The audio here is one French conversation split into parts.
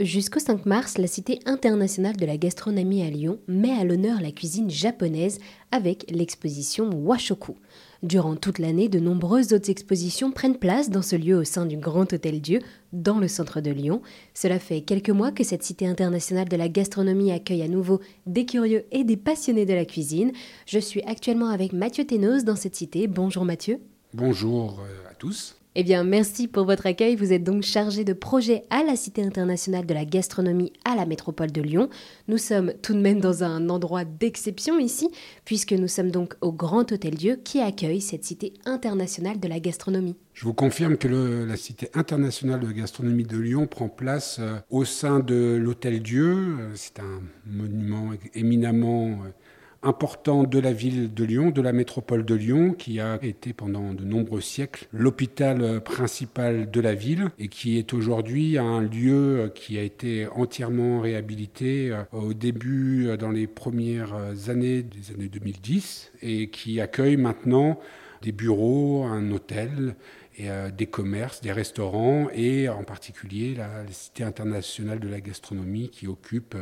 Jusqu'au 5 mars, la Cité internationale de la gastronomie à Lyon met à l'honneur la cuisine japonaise avec l'exposition Washoku. Durant toute l'année, de nombreuses autres expositions prennent place dans ce lieu au sein du Grand Hôtel Dieu, dans le centre de Lyon. Cela fait quelques mois que cette Cité internationale de la gastronomie accueille à nouveau des curieux et des passionnés de la cuisine. Je suis actuellement avec Mathieu Ténos dans cette cité. Bonjour Mathieu. Bonjour euh, à tous. Eh bien, merci pour votre accueil. Vous êtes donc chargé de projet à la Cité internationale de la gastronomie à la métropole de Lyon. Nous sommes tout de même dans un endroit d'exception ici, puisque nous sommes donc au Grand Hôtel Dieu qui accueille cette Cité internationale de la gastronomie. Je vous confirme que la Cité internationale de gastronomie de Lyon prend place euh, au sein de l'Hôtel Dieu. Euh, c'est un monument éminemment euh, important de la ville de Lyon, de la métropole de Lyon, qui a été pendant de nombreux siècles l'hôpital principal de la ville et qui est aujourd'hui un lieu qui a été entièrement réhabilité euh, au début, euh, dans les premières années des années 2010 et qui accueille maintenant des bureaux, un hôtel et euh, des commerces, des restaurants et en particulier la, Cité internationale de la gastronomie qui occupe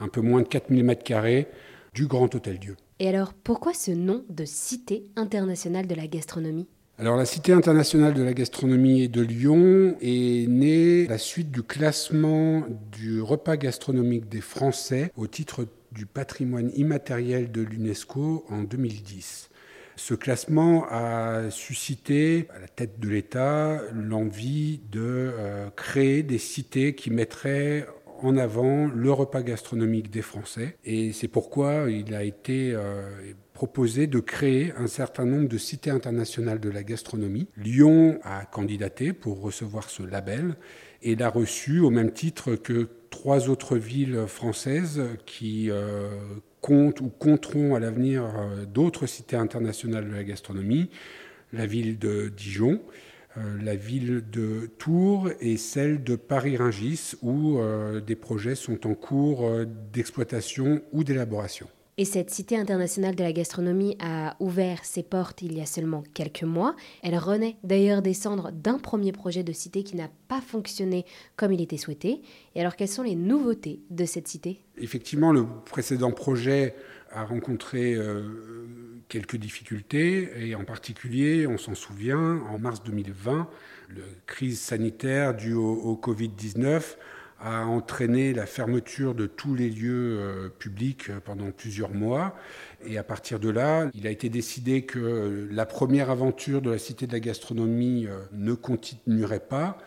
un peu moins de 4000 mètres carrés du Grand Hôtel Dieu. Et alors, pourquoi ce nom de Cité internationale de la gastronomie? Alors la Cité internationale de la gastronomie de Lyon est née à la suite du classement du repas gastronomique des Français au titre du patrimoine immatériel de l'UNESCO en 2010. Ce classement a suscité à la tête de l'État l'envie de euh, créer des cités qui mettraient en avant le repas gastronomique des Français. Et c'est pourquoi il a été euh, proposé de créer un certain nombre de cités internationales de la gastronomie. Lyon a candidaté pour recevoir ce label et l'a reçu au même titre que trois autres villes françaises qui euh, comptent ou compteront à l'avenir euh, d'autres cités internationales de la gastronomie, la ville de Dijon, la ville de Tours et celle de Paris-Ringis, où euh, des projets sont en cours euh, d'exploitation ou d'élaboration. Et cette Cité internationale de la gastronomie a ouvert ses portes il y a seulement quelques mois. Elle renaît d'ailleurs des cendres d'un premier projet de cité qui n'a pas fonctionné comme il était souhaité. Et alors quelles sont les nouveautés de cette cité? Effectivement, le précédent projet a rencontré quelques difficultés, et en particulier, on s'en souvient, en mars 2020, la crise sanitaire due au, Covid-19 a entraîné la fermeture de tous les lieux euh, publics pendant plusieurs mois. Et à partir de là, il a été décidé que la première aventure de la Cité de la gastronomie euh, ne continuerait pas.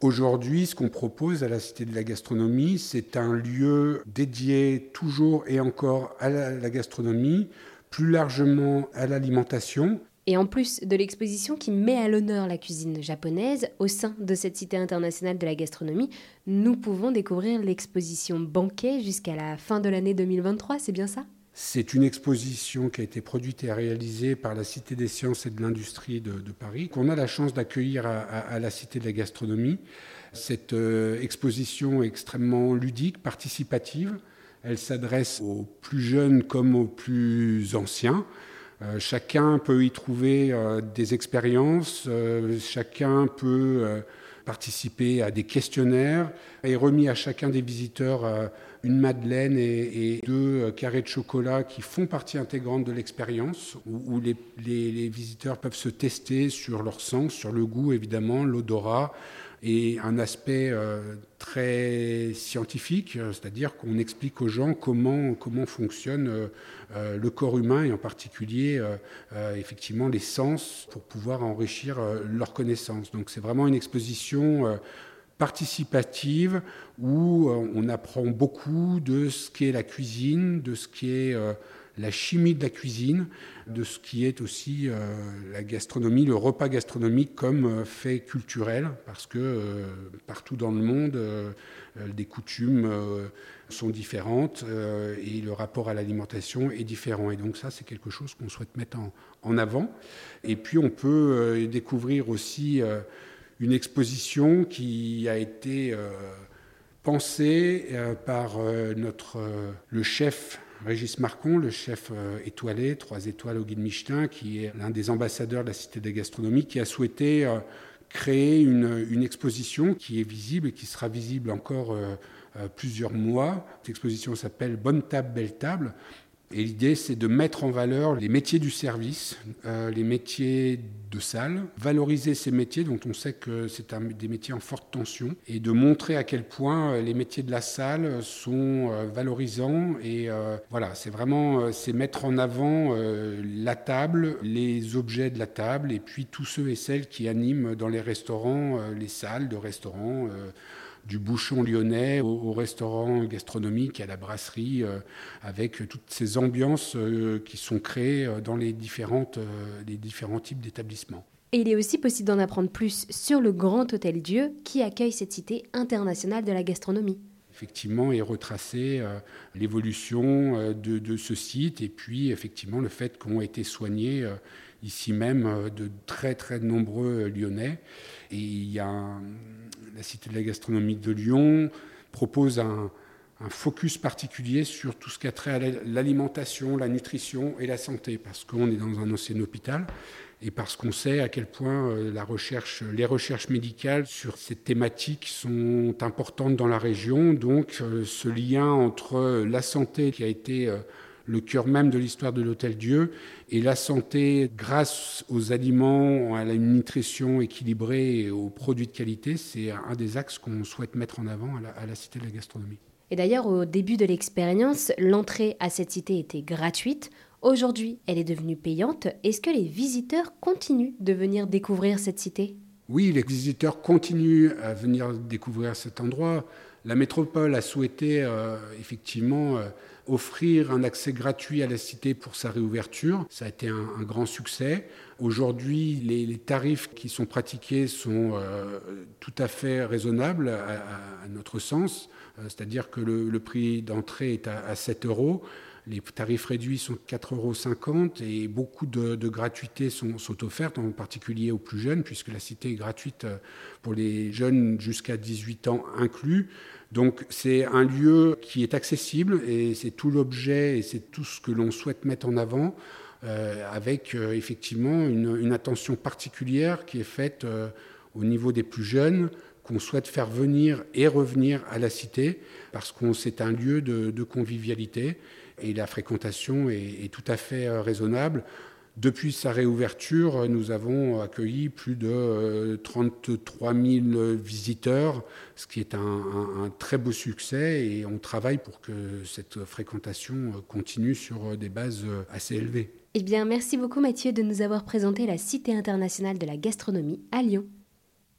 Aujourd'hui, ce qu'on propose à la Cité de la gastronomie, c'est un lieu dédié toujours et encore à la gastronomie, plus largement à l'alimentation. Et en plus de l'exposition qui met à l'honneur la cuisine japonaise, au sein de cette cité internationale de la gastronomie, nous pouvons découvrir l'exposition Banquet jusqu'à la fin de l'année 2023, c'est bien ça? C'est une exposition qui a été produite et réalisée par la Cité des sciences et de l'industrie de, Paris, qu'on a la chance d'accueillir à, la Cité de la gastronomie. Cette euh, exposition est extrêmement ludique, participative. Elle s'adresse aux plus jeunes comme aux plus anciens. Euh, chacun peut y trouver euh, des expériences, euh, chacun peut participer à des questionnaires et remis à chacun des visiteurs une madeleine et, deux carrés de chocolat qui font partie intégrante de l'expérience, où, les, les, visiteurs peuvent se tester sur leur sens, sur le goût évidemment, l'odorat, et un aspect euh, très scientifique, euh, c'est-à-dire qu'on explique aux gens comment, comment fonctionne euh, le corps humain et en particulier effectivement les sens pour pouvoir enrichir leurs connaissances. Donc c'est vraiment une exposition participative où on apprend beaucoup de ce qu'est la cuisine, de ce qui est la chimie de la cuisine, de ce qui est aussi euh, la gastronomie, le repas gastronomique comme euh, fait culturel, parce que euh, partout dans le monde, des coutumes sont différentes et le rapport à l'alimentation est différent. Et donc ça, c'est quelque chose qu'on souhaite mettre en, avant. Et puis on peut découvrir aussi une exposition qui a été pensée par notre, le chef Régis Marcon, le chef euh, étoilé, trois étoiles au guide Michelin, qui est l'un des ambassadeurs de la Cité des gastronomies, qui a souhaité euh, créé une, exposition qui est visible et qui sera visible encore plusieurs mois. Cette exposition s'appelle Bonne table, belle table. Et l'idée, c'est de mettre en valeur les métiers du service, euh, les métiers de salle, valoriser ces métiers dont on sait que c'est des métiers en forte tension, et de montrer à quel point euh, les métiers de la salle sont euh, valorisants. Et voilà, c'est vraiment c'est mettre en avant la table, les objets de la table, et puis tous ceux et celles qui animent dans les restaurants, les salles de restaurants du bouchon lyonnais au, restaurant gastronomique, à la brasserie, euh, avec toutes ces ambiances euh, qui sont créées euh, dans les, différentes, les différents types d'établissements. Et il est aussi possible d'en apprendre plus sur le Grand Hôtel Dieu qui accueille cette cité internationale de la gastronomie effectivement est retracé l'évolution de, de, ce site et puis effectivement le fait qu'ont été soignés ici même de très très nombreux Lyonnais. Et il y a la Cité de la gastronomie de Lyon propose un, focus particulier sur tout ce qui a trait à l'alimentation, la nutrition et la santé, parce qu'on est dans un ancien hôpital et parce qu'on sait à quel point euh, les recherches médicales sur cette thématique sont importantes dans la région. Donc euh, ce lien entre la santé qui a été euh, le cœur même de l'histoire de l'Hôtel Dieu. Et la santé, grâce aux aliments, à la nutrition équilibrée et aux produits de qualité, c'est un des axes qu'on souhaite mettre en avant à la, Cité de la gastronomie. Et d'ailleurs, au début de l'expérience, l'entrée à cette cité était gratuite. Aujourd'hui, elle est devenue payante. Est-ce que les visiteurs continuent de venir découvrir cette cité? Oui, les visiteurs continuent à venir découvrir cet endroit. La métropole a souhaité euh, effectivement euh, offrir un accès gratuit à la cité pour sa réouverture. Ça a été un, grand succès. Aujourd'hui, les, tarifs qui sont pratiqués sont euh, tout à fait raisonnables à, notre sens. C'est-à-dire que le, prix d'entrée est à, 7 euros. Les tarifs réduits sont 4,50 euros et beaucoup de, gratuités sont, offertes, en particulier aux plus jeunes, puisque la cité est gratuite euh, pour les jeunes jusqu'à 18 ans inclus. Donc c'est un lieu qui est accessible et c'est tout l'objet et c'est tout ce que l'on souhaite mettre en avant euh, avec euh, effectivement une, attention particulière qui est faite au niveau des plus jeunes qu'on souhaite faire venir et revenir à la cité parce que c'est un lieu de, convivialité et la fréquentation est tout à fait raisonnable. Depuis sa réouverture, nous avons accueilli plus de 33 euh, 000 visiteurs, ce qui est un, très beau succès et on travaille pour que cette fréquentation continue sur des bases assez élevées. Eh bien, merci beaucoup Mathieu de nous avoir présenté la Cité internationale de la gastronomie à Lyon.